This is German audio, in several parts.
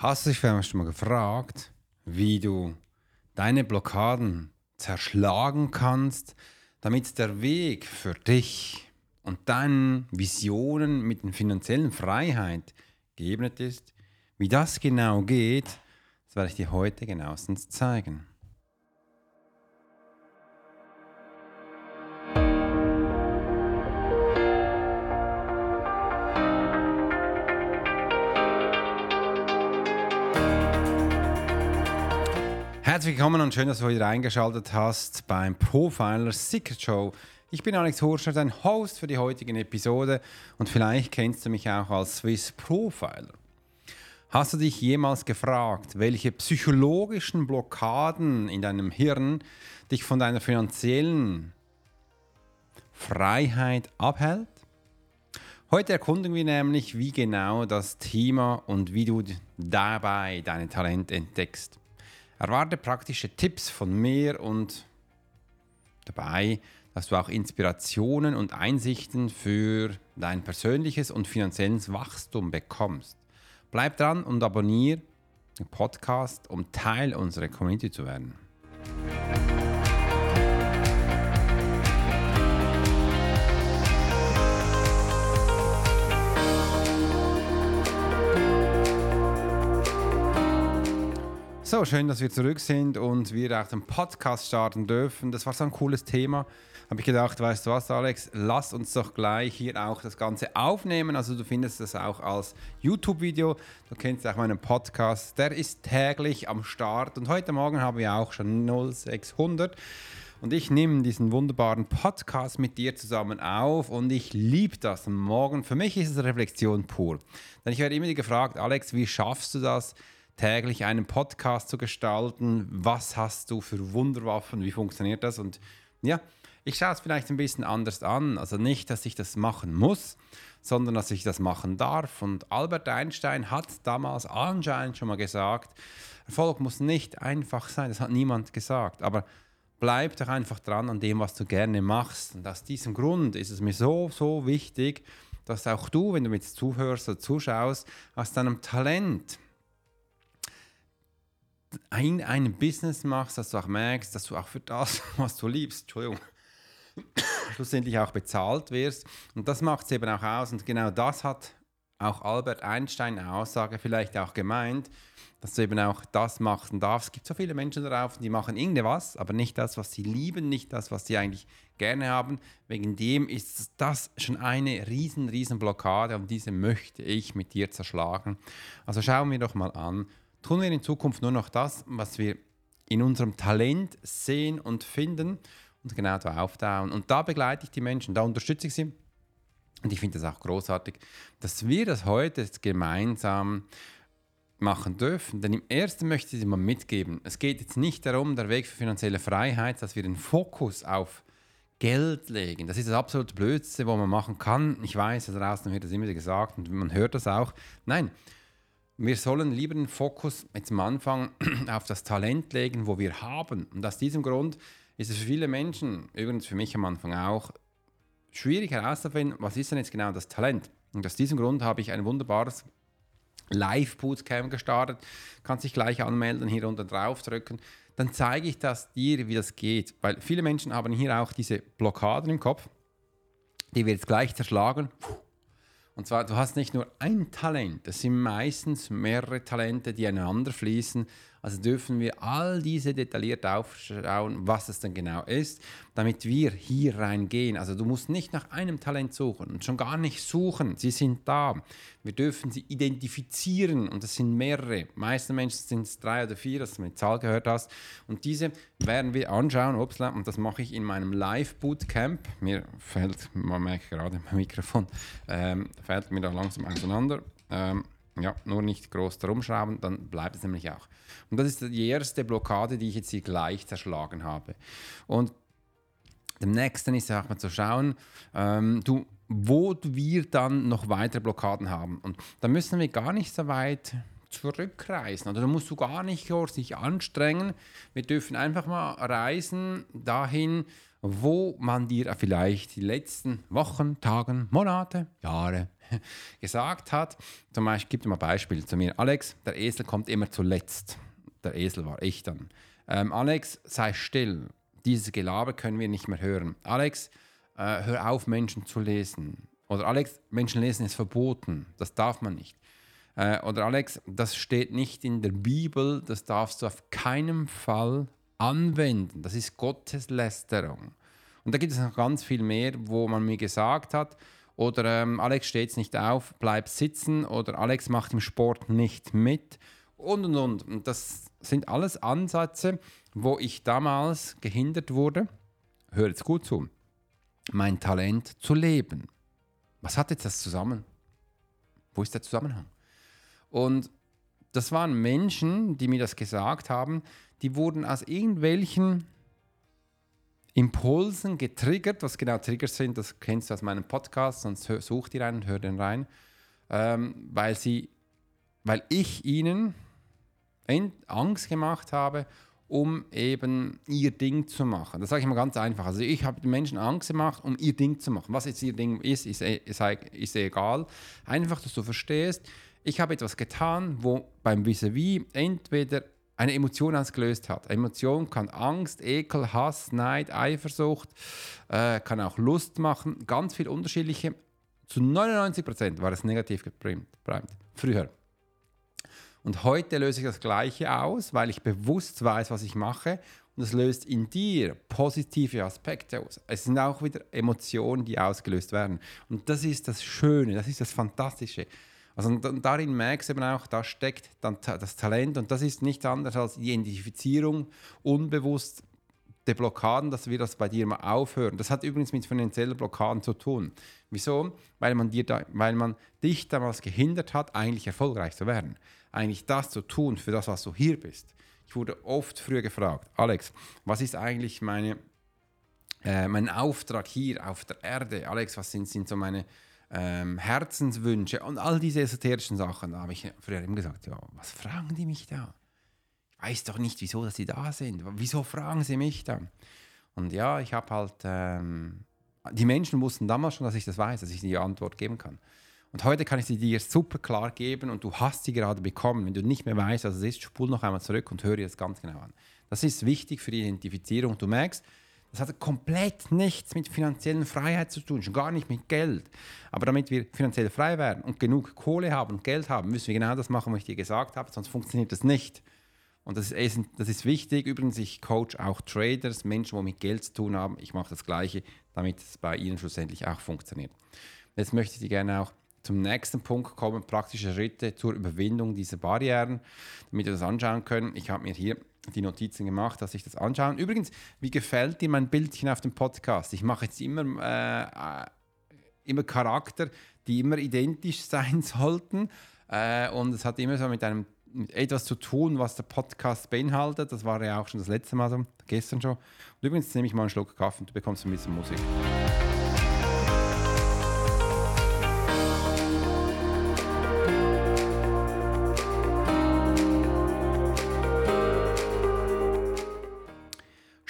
Hast du dich vielleicht schon mal gefragt, wie du deine Blockaden zerschlagen kannst, damit der Weg für dich und deine Visionen mit der finanziellen Freiheit geebnet ist? Wie das genau geht, das werde ich dir heute genauestens zeigen. Herzlich willkommen und schön, dass du heute eingeschaltet hast beim Profiler Secret Show. Ich bin Alex Horscher, dein Host für die heutige Episode und vielleicht kennst du mich auch als Swiss Profiler. Hast du dich jemals gefragt, welche psychologischen Blockaden in deinem Hirn dich von deiner finanziellen Freiheit abhält? Heute erkunden wir nämlich, wie genau das Thema und wie du dabei deine Talente entdeckst. Erwarte praktische Tipps von mir und dabei, dass du auch Inspirationen und Einsichten für dein persönliches und finanzielles Wachstum bekommst. Bleib dran und abonniere den Podcast, um Teil unserer Community zu werden. So, schön, dass wir zurück sind und wir auch den Podcast starten dürfen. Das war so ein cooles Thema. Habe ich gedacht, weißt du was, Alex, lass uns doch gleich hier auch das Ganze aufnehmen. Also du findest das auch als YouTube-Video. Du kennst auch meinen Podcast. Der ist täglich am Start und heute Morgen haben wir auch schon 0600. Und ich nehme diesen wunderbaren Podcast mit dir zusammen auf und ich liebe das. Morgen, für mich ist es Reflexion pur. Denn ich werde immer gefragt, Alex, wie schaffst du das? Täglich einen Podcast zu gestalten. Was hast du für Wunderwaffen? Wie funktioniert das? Und ja, ich schaue es vielleicht ein bisschen anders an. Also nicht, dass ich das machen muss, sondern dass ich das machen darf. Und Albert Einstein hat damals anscheinend schon mal gesagt, Erfolg muss nicht einfach sein. Das hat niemand gesagt. Aber bleib doch einfach dran an dem, was du gerne machst. Und aus diesem Grund ist es mir so, so wichtig, dass auch du, wenn du mit zuhörst oder zuschaust, aus deinem Talent, ein, ein Business machst, dass du auch merkst, dass du auch für das, was du liebst, Entschuldigung, schlussendlich auch bezahlt wirst. Und das macht es eben auch aus. Und genau das hat auch Albert Einstein eine Aussage vielleicht auch gemeint, dass du eben auch das machen darfst. Es gibt so viele Menschen darauf, die machen irgendwas, aber nicht das, was sie lieben, nicht das, was sie eigentlich gerne haben. Wegen dem ist das schon eine riesen, riesen Blockade und diese möchte ich mit dir zerschlagen. Also schauen wir doch mal an, tun wir in Zukunft nur noch das, was wir in unserem Talent sehen und finden und genau da auftauen. Und da begleite ich die Menschen, da unterstütze ich sie. Und ich finde das auch großartig, dass wir das heute gemeinsam machen dürfen. Denn im ersten möchte ich sie mal mitgeben. Es geht jetzt nicht darum, der Weg für finanzielle Freiheit, dass wir den Fokus auf Geld legen. Das ist das absolute Blödste, was man machen kann. Ich weiß, da draußen wird das immer wieder gesagt und man hört das auch. Nein, wir sollen lieber den Fokus jetzt am Anfang auf das Talent legen, wo wir haben. Und aus diesem Grund ist es für viele Menschen, übrigens für mich am Anfang auch, schwierig herauszufinden, was ist denn jetzt genau das Talent. Und aus diesem Grund habe ich ein wunderbares Live-Bootcamp gestartet. Kannst dich gleich anmelden, hier unten drauf drücken. Dann zeige ich das dir, wie das geht. Weil viele Menschen haben hier auch diese Blockaden im Kopf, die wir jetzt gleich zerschlagen. Puh und zwar, du hast nicht nur ein Talent, es sind meistens mehrere Talente, die einander fließen. Also dürfen wir all diese detailliert aufschauen, was es denn genau ist, damit wir hier reingehen. Also du musst nicht nach einem Talent suchen und schon gar nicht suchen, sie sind da. Wir dürfen sie identifizieren und es sind mehrere. Meisten Menschen sind es drei oder vier, dass du die Zahl gehört hast. Und diese werden wir anschauen, upsla, und das mache ich in meinem Live-Bootcamp. Mir fällt, man merkt gerade mein Mikrofon, ähm, fällt mir da langsam auseinander. Ähm, ja, nur nicht groß darum schrauben, dann bleibt es nämlich auch. Und das ist die erste Blockade, die ich jetzt hier gleich zerschlagen habe. Und dem nächsten ist auch mal zu schauen, ähm, du, wo wir dann noch weitere Blockaden haben. Und da müssen wir gar nicht so weit zurückreisen. Oder da musst du gar nicht sich anstrengen. Wir dürfen einfach mal reisen dahin, wo man dir vielleicht die letzten Wochen, Tagen, Monate, Jahre gesagt hat. Zum Beispiel, gib dir mal ein Beispiel zu mir. Alex, der Esel kommt immer zuletzt. Der Esel war ich dann. Ähm, Alex, sei still. Dieses Gelaber können wir nicht mehr hören. Alex, äh, hör auf, Menschen zu lesen. Oder Alex, Menschen lesen ist verboten. Das darf man nicht. Äh, oder Alex, das steht nicht in der Bibel. Das darfst du auf keinen Fall anwenden. Das ist Gotteslästerung. Und da gibt es noch ganz viel mehr, wo man mir gesagt hat, oder ähm, Alex steht nicht auf, bleib sitzen, oder Alex macht im Sport nicht mit und und und. Und das sind alles Ansätze, wo ich damals gehindert wurde, hör jetzt gut zu, mein Talent zu leben. Was hat jetzt das zusammen? Wo ist der Zusammenhang? Und das waren Menschen, die mir das gesagt haben, die wurden aus irgendwelchen Impulsen getriggert. Was genau Triggers sind, das kennst du aus meinem Podcast, sonst such rein und hör den rein. Ähm, weil, sie, weil ich ihnen Angst gemacht habe, um eben ihr Ding zu machen. Das sage ich mal ganz einfach. Also ich habe den Menschen Angst gemacht, um ihr Ding zu machen. Was jetzt ihr Ding ist, ist, ist, ist egal. Einfach, dass du verstehst, ich habe etwas getan, wo beim Vis-a-vis -vis entweder eine Emotion ausgelöst hat. Eine Emotion kann Angst, Ekel, Hass, Neid, Eifersucht, äh, kann auch Lust machen, ganz viel unterschiedliche. Zu 99 Prozent war es negativ geprimt, früher. Und heute löse ich das Gleiche aus, weil ich bewusst weiß, was ich mache. Und es löst in dir positive Aspekte aus. Es sind auch wieder Emotionen, die ausgelöst werden. Und das ist das Schöne, das ist das Fantastische. Also darin merkst du eben auch, da steckt dann das Talent und das ist nichts anderes als Identifizierung, unbewusst der Blockaden, dass wir das bei dir mal aufhören. Das hat übrigens mit finanziellen Blockaden zu tun. Wieso? Weil man, dir da, weil man dich damals gehindert hat, eigentlich erfolgreich zu werden eigentlich das zu tun für das, was du hier bist. Ich wurde oft früher gefragt, Alex, was ist eigentlich meine, äh, mein Auftrag hier auf der Erde? Alex, was sind, sind so meine ähm, Herzenswünsche und all diese esoterischen Sachen? Da habe ich früher immer gesagt, ja, was fragen die mich da? Ich weiß doch nicht, wieso dass sie da sind. Wieso fragen sie mich da? Und ja, ich habe halt, ähm, die Menschen wussten damals schon, dass ich das weiß, dass ich die Antwort geben kann. Und heute kann ich sie dir super klar geben und du hast sie gerade bekommen. Wenn du nicht mehr weißt, was es ist, spul noch einmal zurück und höre das ganz genau an. Das ist wichtig für die Identifizierung. Du merkst, das hat komplett nichts mit finanziellen Freiheit zu tun, schon gar nicht mit Geld. Aber damit wir finanziell frei werden und genug Kohle haben und Geld haben, müssen wir genau das machen, was ich dir gesagt habe, sonst funktioniert das nicht. Und das ist, das ist wichtig. Übrigens, ich coach auch Traders, Menschen, die mit Geld zu tun haben. Ich mache das Gleiche, damit es bei ihnen schlussendlich auch funktioniert. Jetzt möchte ich dir gerne auch zum nächsten Punkt kommen, praktische Schritte zur Überwindung dieser Barrieren, damit wir das anschauen können. Ich habe mir hier die Notizen gemacht, dass ich das anschaue. Übrigens, wie gefällt dir mein Bildchen auf dem Podcast? Ich mache jetzt immer, äh, immer Charakter, die immer identisch sein sollten. Äh, und es hat immer so mit einem mit etwas zu tun, was der Podcast beinhaltet. Das war ja auch schon das letzte Mal so, gestern schon. Und übrigens nehme ich mal einen Schluck Kaffee und du bekommst ein bisschen Musik.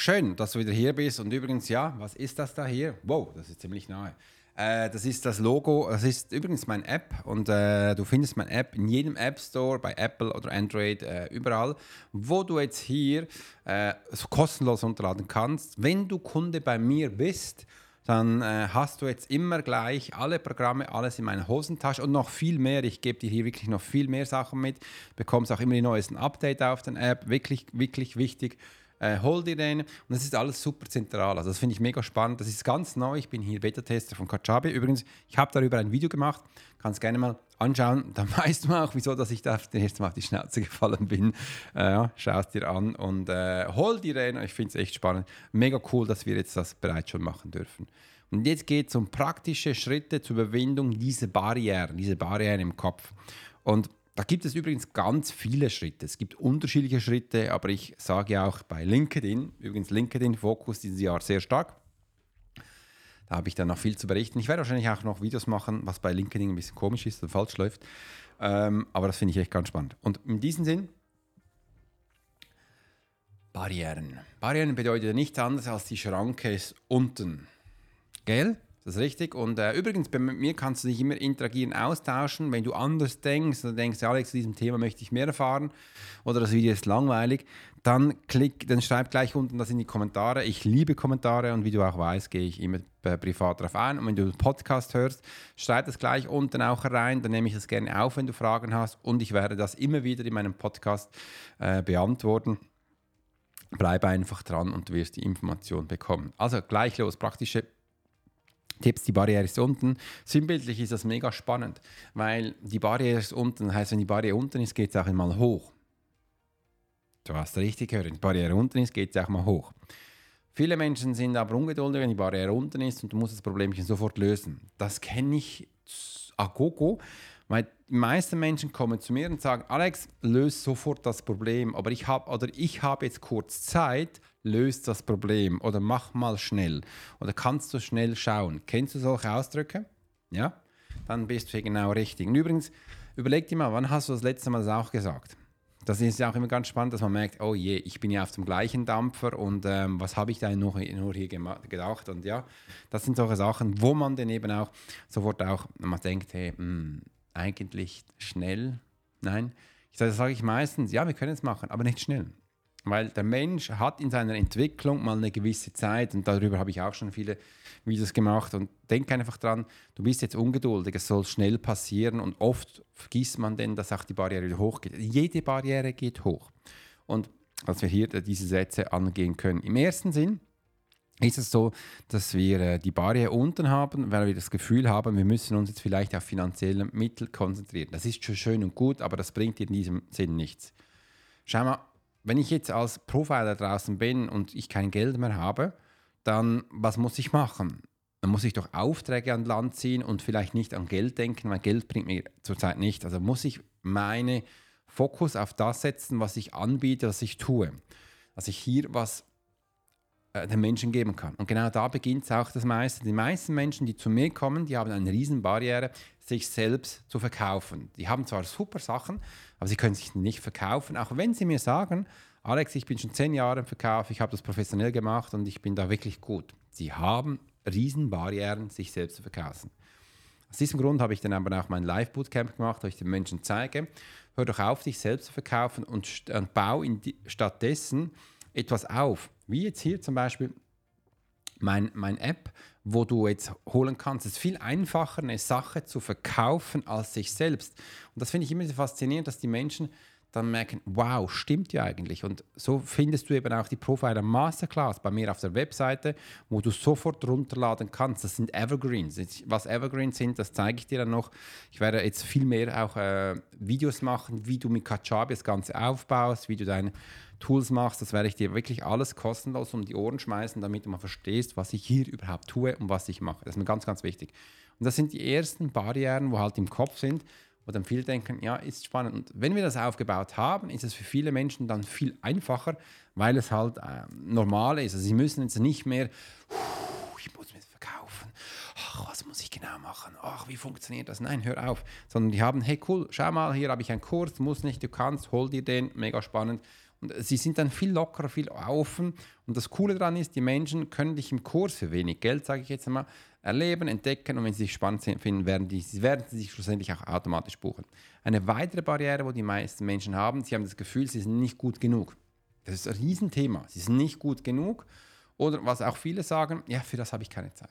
Schön, dass du wieder hier bist. Und übrigens, ja, was ist das da hier? Wow, das ist ziemlich nahe. Äh, das ist das Logo, das ist übrigens mein App und äh, du findest mein App in jedem App Store, bei Apple oder Android, äh, überall, wo du jetzt hier äh, kostenlos runterladen kannst. Wenn du Kunde bei mir bist, dann äh, hast du jetzt immer gleich alle Programme, alles in meiner Hosentasche und noch viel mehr. Ich gebe dir hier wirklich noch viel mehr Sachen mit. Bekommst auch immer die neuesten Updates auf der App. Wirklich, wirklich wichtig äh, hol dir den. Und das ist alles super zentral. Also das finde ich mega spannend. Das ist ganz neu. Ich bin hier Beta-Tester von Kajabi. Übrigens, ich habe darüber ein Video gemacht. Kannst gerne mal anschauen. Dann weißt du auch, wieso dass ich da das erste Mal auf die Schnauze gefallen bin. Äh, Schau es dir an und äh, hol dir den. Ich finde es echt spannend. Mega cool, dass wir jetzt das bereits schon machen dürfen. Und jetzt geht es um praktische Schritte zur Überwindung dieser Barrieren, diese Barrieren im Kopf. Und da gibt es übrigens ganz viele Schritte. Es gibt unterschiedliche Schritte, aber ich sage auch bei LinkedIn, übrigens LinkedIn Fokus dieses Jahr sehr stark. Da habe ich dann noch viel zu berichten. Ich werde wahrscheinlich auch noch Videos machen, was bei LinkedIn ein bisschen komisch ist und falsch läuft. Ähm, aber das finde ich echt ganz spannend. Und in diesem Sinn, Barrieren. Barrieren bedeutet nichts anderes als die Schranke ist unten. Gell? Das ist richtig. Und äh, übrigens, bei mir kannst du dich immer interagieren, austauschen. Wenn du anders denkst oder denkst, Alex, zu diesem Thema möchte ich mehr erfahren oder das Video ist langweilig, dann klick, dann schreib gleich unten das in die Kommentare. Ich liebe Kommentare und wie du auch weißt, gehe ich immer äh, privat darauf ein. Und wenn du einen Podcast hörst, schreib das gleich unten auch rein. Dann nehme ich das gerne auf, wenn du Fragen hast. Und ich werde das immer wieder in meinem Podcast äh, beantworten. Bleib einfach dran und du wirst die Information bekommen. Also gleich los, praktische Tipps, die Barriere ist unten. Sinnbildlich ist das mega spannend, weil die Barriere ist unten, das heißt, wenn die Barriere unten ist, geht es auch einmal hoch. Du hast richtig gehört, wenn die Barriere unten ist, geht es auch mal hoch. Viele Menschen sind aber ungeduldig, wenn die Barriere unten ist und du musst das Problemchen sofort lösen. Das kenne ich a gogo, weil die meisten Menschen kommen zu mir und sagen, Alex, löse sofort das Problem, aber ich habe oder ich habe jetzt kurz Zeit, löse das Problem oder mach mal schnell oder kannst du schnell schauen. Kennst du solche Ausdrücke? Ja? Dann bist du hier genau richtig. Und übrigens, überleg dir mal, wann hast du das letzte Mal das auch gesagt? Das ist ja auch immer ganz spannend, dass man merkt, oh je, ich bin ja auf dem gleichen Dampfer und ähm, was habe ich da noch, nur hier gedacht? Und ja, das sind solche Sachen, wo man dann eben auch sofort auch, man denkt, hey, mh, hm, eigentlich schnell. Nein, das sage ich meistens, ja, wir können es machen, aber nicht schnell. Weil der Mensch hat in seiner Entwicklung mal eine gewisse Zeit und darüber habe ich auch schon viele Videos gemacht und denk einfach dran, du bist jetzt ungeduldig, es soll schnell passieren und oft vergisst man denn, dass auch die Barriere wieder hochgeht. Jede Barriere geht hoch. Und dass wir hier diese Sätze angehen können. Im ersten Sinn, ist es so, dass wir äh, die Barriere unten haben, weil wir das Gefühl haben, wir müssen uns jetzt vielleicht auf finanzielle Mittel konzentrieren. Das ist schon schön und gut, aber das bringt in diesem Sinn nichts. Schau mal, wenn ich jetzt als Profiler draußen bin und ich kein Geld mehr habe, dann was muss ich machen? Dann muss ich doch Aufträge an Land ziehen und vielleicht nicht an Geld denken, weil Geld bringt mir zurzeit nicht. Also muss ich meinen Fokus auf das setzen, was ich anbiete, was ich tue. Dass ich hier was den Menschen geben kann. Und genau da beginnt es auch das meiste. Die meisten Menschen, die zu mir kommen, die haben eine Riesenbarriere, sich selbst zu verkaufen. Die haben zwar super Sachen, aber sie können sich nicht verkaufen, auch wenn sie mir sagen, Alex, ich bin schon zehn Jahre im Verkauf, ich habe das professionell gemacht und ich bin da wirklich gut. Sie haben Riesenbarrieren, sich selbst zu verkaufen. Aus diesem Grund habe ich dann aber auch mein Live-Bootcamp gemacht, wo ich den Menschen zeige, hör doch auf, dich selbst zu verkaufen und, und bau die, stattdessen etwas auf. Wie jetzt hier zum Beispiel mein, mein App, wo du jetzt holen kannst. Es ist viel einfacher, eine Sache zu verkaufen als sich selbst. Und das finde ich immer so faszinierend, dass die Menschen dann merken, wow, stimmt ja eigentlich. Und so findest du eben auch die Profiler Masterclass bei mir auf der Webseite, wo du sofort runterladen kannst. Das sind Evergreens. Was Evergreens sind, das zeige ich dir dann noch. Ich werde jetzt viel mehr auch äh, Videos machen, wie du mit Kajabi das Ganze aufbaust, wie du deine Tools machst. Das werde ich dir wirklich alles kostenlos um die Ohren schmeißen, damit du mal verstehst, was ich hier überhaupt tue und was ich mache. Das ist mir ganz, ganz wichtig. Und das sind die ersten Barrieren, wo halt im Kopf sind wo dann viele denken, ja, ist spannend. Und wenn wir das aufgebaut haben, ist es für viele Menschen dann viel einfacher, weil es halt äh, normal ist. Also sie müssen jetzt nicht mehr, ich muss mir verkaufen, ach, was muss ich genau machen, ach, wie funktioniert das? Nein, hör auf. Sondern die haben, hey, cool, schau mal, hier habe ich einen Kurs, muss nicht, du kannst, hol dir den, mega spannend. Und sie sind dann viel lockerer, viel offen. Und das Coole daran ist, die Menschen können dich im Kurs für wenig Geld, sage ich jetzt einmal, erleben, entdecken und wenn sie sich spannend finden, werden, die, werden sie sich schlussendlich auch automatisch buchen. Eine weitere Barriere, wo die meisten Menschen haben, sie haben das Gefühl, sie sind nicht gut genug. Das ist ein Riesenthema. Sie sind nicht gut genug. Oder was auch viele sagen, ja, für das habe ich keine Zeit.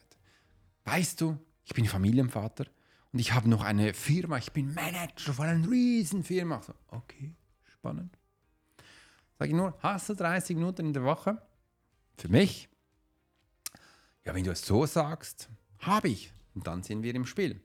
Weißt du, ich bin Familienvater und ich habe noch eine Firma, ich bin Manager von einer Riesenfirma. So, okay, spannend. Sage ich nur, hast du 30 Minuten in der Woche? Für mich? Ja, wenn du es so sagst, habe ich. Und dann sind wir im Spiel.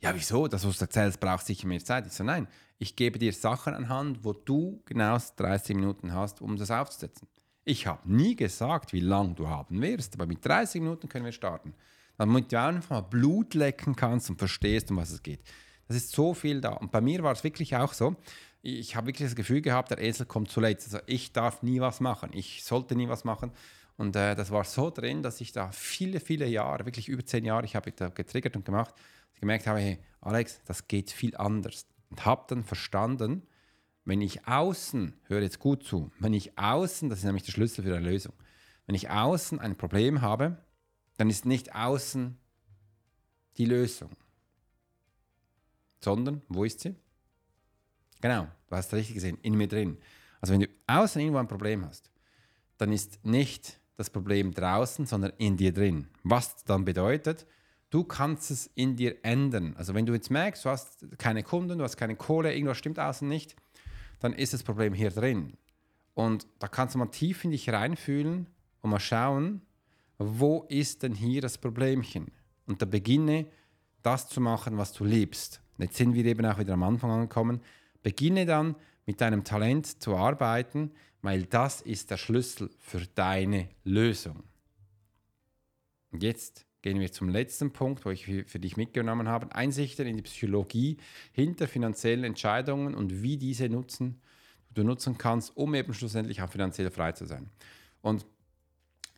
Ja, wieso? Das, was du erzählst, braucht sicher mehr Zeit. Ich so, nein, ich gebe dir Sachen anhand, wo du genau 30 Minuten hast, um das aufzusetzen. Ich habe nie gesagt, wie lange du haben wirst, aber mit 30 Minuten können wir starten. Damit du einfach mal Blut lecken kannst und verstehst, um was es geht. Das ist so viel da. Und bei mir war es wirklich auch so. Ich habe wirklich das Gefühl gehabt, der Esel kommt zuletzt. Also ich darf nie was machen. Ich sollte nie was machen. Und äh, das war so drin, dass ich da viele, viele Jahre, wirklich über zehn Jahre, ich habe da getriggert und gemacht, gemerkt habe, hey, Alex, das geht viel anders. Und habe dann verstanden, wenn ich außen, höre jetzt gut zu, wenn ich außen, das ist nämlich der Schlüssel für eine Lösung, wenn ich außen ein Problem habe, dann ist nicht außen die Lösung, sondern wo ist sie? Genau, du hast richtig gesehen, in mir drin. Also wenn du außen irgendwo ein Problem hast, dann ist nicht das Problem draußen, sondern in dir drin. Was dann bedeutet, du kannst es in dir ändern. Also wenn du jetzt merkst, du hast keine Kunden, du hast keine Kohle, irgendwas stimmt außen nicht, dann ist das Problem hier drin. Und da kannst du mal tief in dich reinfühlen und mal schauen, wo ist denn hier das Problemchen? Und da beginne das zu machen, was du liebst. Jetzt sind wir eben auch wieder am Anfang angekommen. Beginne dann mit deinem Talent zu arbeiten, weil das ist der Schlüssel für deine Lösung. Und jetzt gehen wir zum letzten Punkt, wo ich für dich mitgenommen habe. Einsichten in die Psychologie hinter finanziellen Entscheidungen und wie diese nutzen, du nutzen kannst, um eben schlussendlich auch finanziell frei zu sein. Und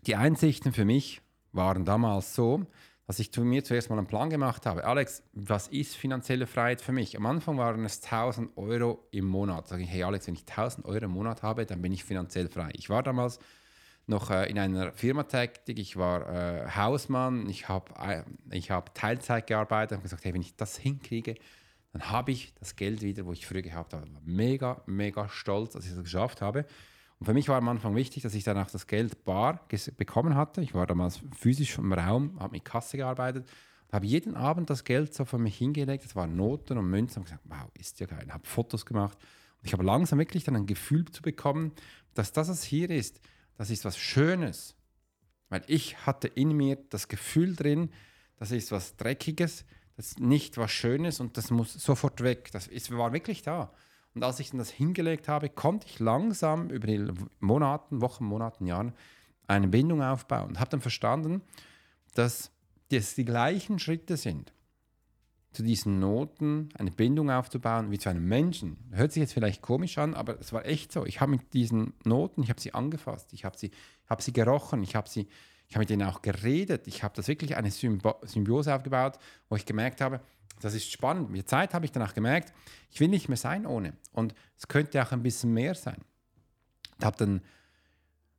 die Einsichten für mich waren damals so, dass ich mir zuerst mal einen Plan gemacht habe. Alex, was ist finanzielle Freiheit für mich? Am Anfang waren es 1000 Euro im Monat. Da sage ich, hey Alex, wenn ich 1000 Euro im Monat habe, dann bin ich finanziell frei. Ich war damals noch äh, in einer Firma tätig, ich war äh, Hausmann, ich habe äh, ich hab Teilzeit gearbeitet und gesagt, hey, wenn ich das hinkriege, dann habe ich das Geld wieder, wo ich früher gehabt habe. Mega, mega stolz, dass ich das geschafft habe. Und für mich war am Anfang wichtig, dass ich danach das Geld bar bekommen hatte. Ich war damals physisch im Raum, habe mit Kasse gearbeitet, habe jeden Abend das Geld so für mich hingelegt. Das waren Noten und Münzen. Und gesagt, wow, ist ja geil. Habe Fotos gemacht. Und ich habe langsam wirklich dann ein Gefühl zu bekommen, dass das, was hier ist, das ist was Schönes. Weil ich hatte in mir das Gefühl drin, das ist was Dreckiges, das ist nicht was Schönes und das muss sofort weg. Das ist, war wirklich da. Und als ich dann das hingelegt habe, konnte ich langsam über die Monaten, Wochen, Monaten, Jahren eine Bindung aufbauen und habe dann verstanden, dass das die gleichen Schritte sind, zu diesen Noten eine Bindung aufzubauen wie zu einem Menschen. Hört sich jetzt vielleicht komisch an, aber es war echt so. Ich habe mit diesen Noten, ich habe sie angefasst, ich habe sie, hab sie gerochen, ich habe sie, ich habe mit denen auch geredet. Ich habe das wirklich eine Symbiose aufgebaut, wo ich gemerkt habe, das ist spannend. Mit Zeit habe ich danach gemerkt, ich will nicht mehr sein ohne. Und es könnte auch ein bisschen mehr sein. Ich habe dann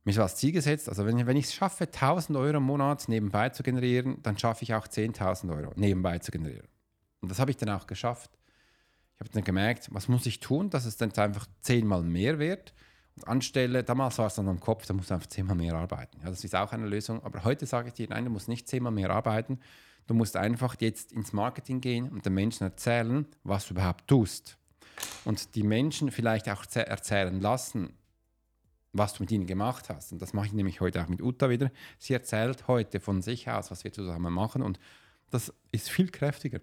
mir so als Ziel gesetzt, also wenn, wenn ich es schaffe, 1000 Euro im Monat nebenbei zu generieren, dann schaffe ich auch 10.000 Euro nebenbei zu generieren. Und das habe ich dann auch geschafft. Ich habe dann gemerkt, was muss ich tun, dass es dann einfach zehnmal mehr wird. Anstelle, damals war es dann am Kopf, da muss du einfach zehnmal mehr arbeiten. Ja, das ist auch eine Lösung. Aber heute sage ich dir, nein, du musst nicht zehnmal mehr arbeiten, Du musst einfach jetzt ins Marketing gehen und den Menschen erzählen, was du überhaupt tust. Und die Menschen vielleicht auch erzählen lassen, was du mit ihnen gemacht hast. Und das mache ich nämlich heute auch mit Uta wieder. Sie erzählt heute von sich aus, was wir zusammen machen. Und das ist viel kräftiger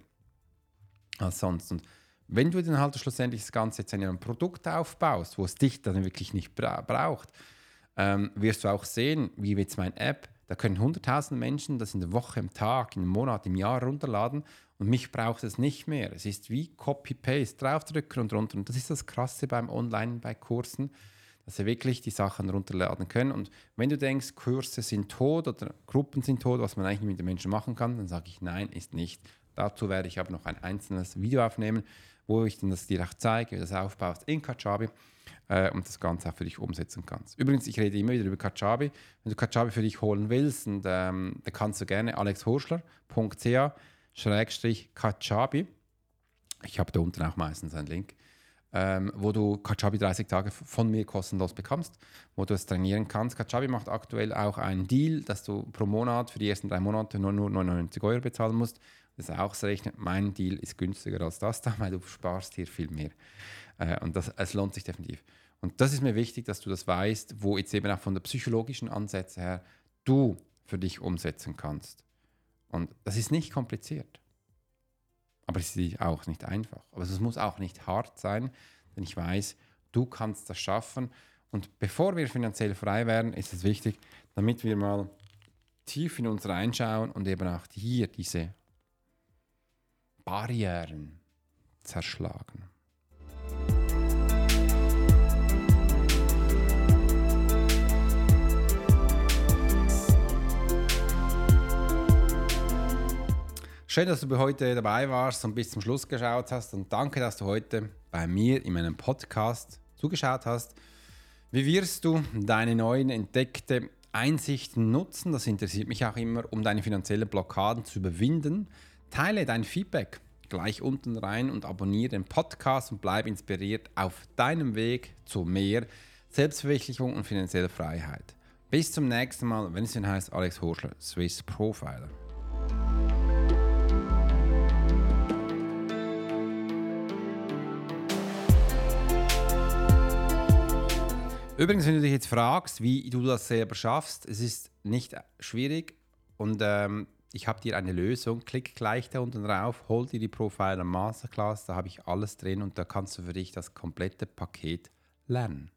als sonst. Und wenn du dann halt schlussendlich das Ganze jetzt in einem Produkt aufbaust, wo es dich dann wirklich nicht bra braucht, ähm, wirst du auch sehen, wie jetzt meine App da können 100.000 Menschen das in der Woche, im Tag, im Monat, im Jahr runterladen und mich braucht es nicht mehr. Es ist wie Copy-Paste, draufdrücken und runter. Und das ist das Krasse beim Online, bei Kursen, dass sie wirklich die Sachen runterladen können. Und wenn du denkst, Kurse sind tot oder Gruppen sind tot, was man eigentlich mit den Menschen machen kann, dann sage ich, nein, ist nicht. Dazu werde ich aber noch ein einzelnes Video aufnehmen, wo ich dann das dir auch zeige, wie du das aufbaust in Kajabi äh, und das Ganze auch für dich umsetzen kannst. Übrigens, ich rede immer wieder über Kajabi. Wenn du Kajabi für dich holen willst, und, ähm, dann kannst du gerne alexhorschler.ch-kajabi, ich habe da unten auch meistens einen Link, ähm, wo du Kajabi 30 Tage von mir kostenlos bekommst, wo du es trainieren kannst. Kajabi macht aktuell auch einen Deal, dass du pro Monat für die ersten drei Monate nur, nur 99 Euro bezahlen musst. Das ist auch so rechnet. Mein Deal ist günstiger als das da, weil du sparst hier viel mehr. Äh, und das, es lohnt sich definitiv. Und das ist mir wichtig, dass du das weißt, wo jetzt eben auch von der psychologischen Ansätze her du für dich umsetzen kannst. Und das ist nicht kompliziert. Aber es ist auch nicht einfach. Aber es muss auch nicht hart sein, denn ich weiß, du kannst das schaffen. Und bevor wir finanziell frei werden, ist es wichtig, damit wir mal tief in uns reinschauen und eben auch hier diese Barrieren zerschlagen. Schön, dass du heute dabei warst und bis zum Schluss geschaut hast und danke, dass du heute bei mir in meinem Podcast zugeschaut hast. Wie wirst du deine neuen entdeckte Einsichten nutzen? Das interessiert mich auch immer, um deine finanziellen Blockaden zu überwinden. Teile dein Feedback gleich unten rein und abonniere den Podcast und bleib inspiriert auf deinem Weg zu mehr Selbstverwirklichung und finanzieller Freiheit. Bis zum nächsten Mal, wenn es denn heißt Alex Horschler, Swiss Profiler. Übrigens, wenn du dich jetzt fragst, wie du das selber schaffst, es ist nicht schwierig und ähm, ich habe dir eine Lösung. Klick gleich da unten drauf, hol dir die Profiler Masterclass, da habe ich alles drin und da kannst du für dich das komplette Paket lernen.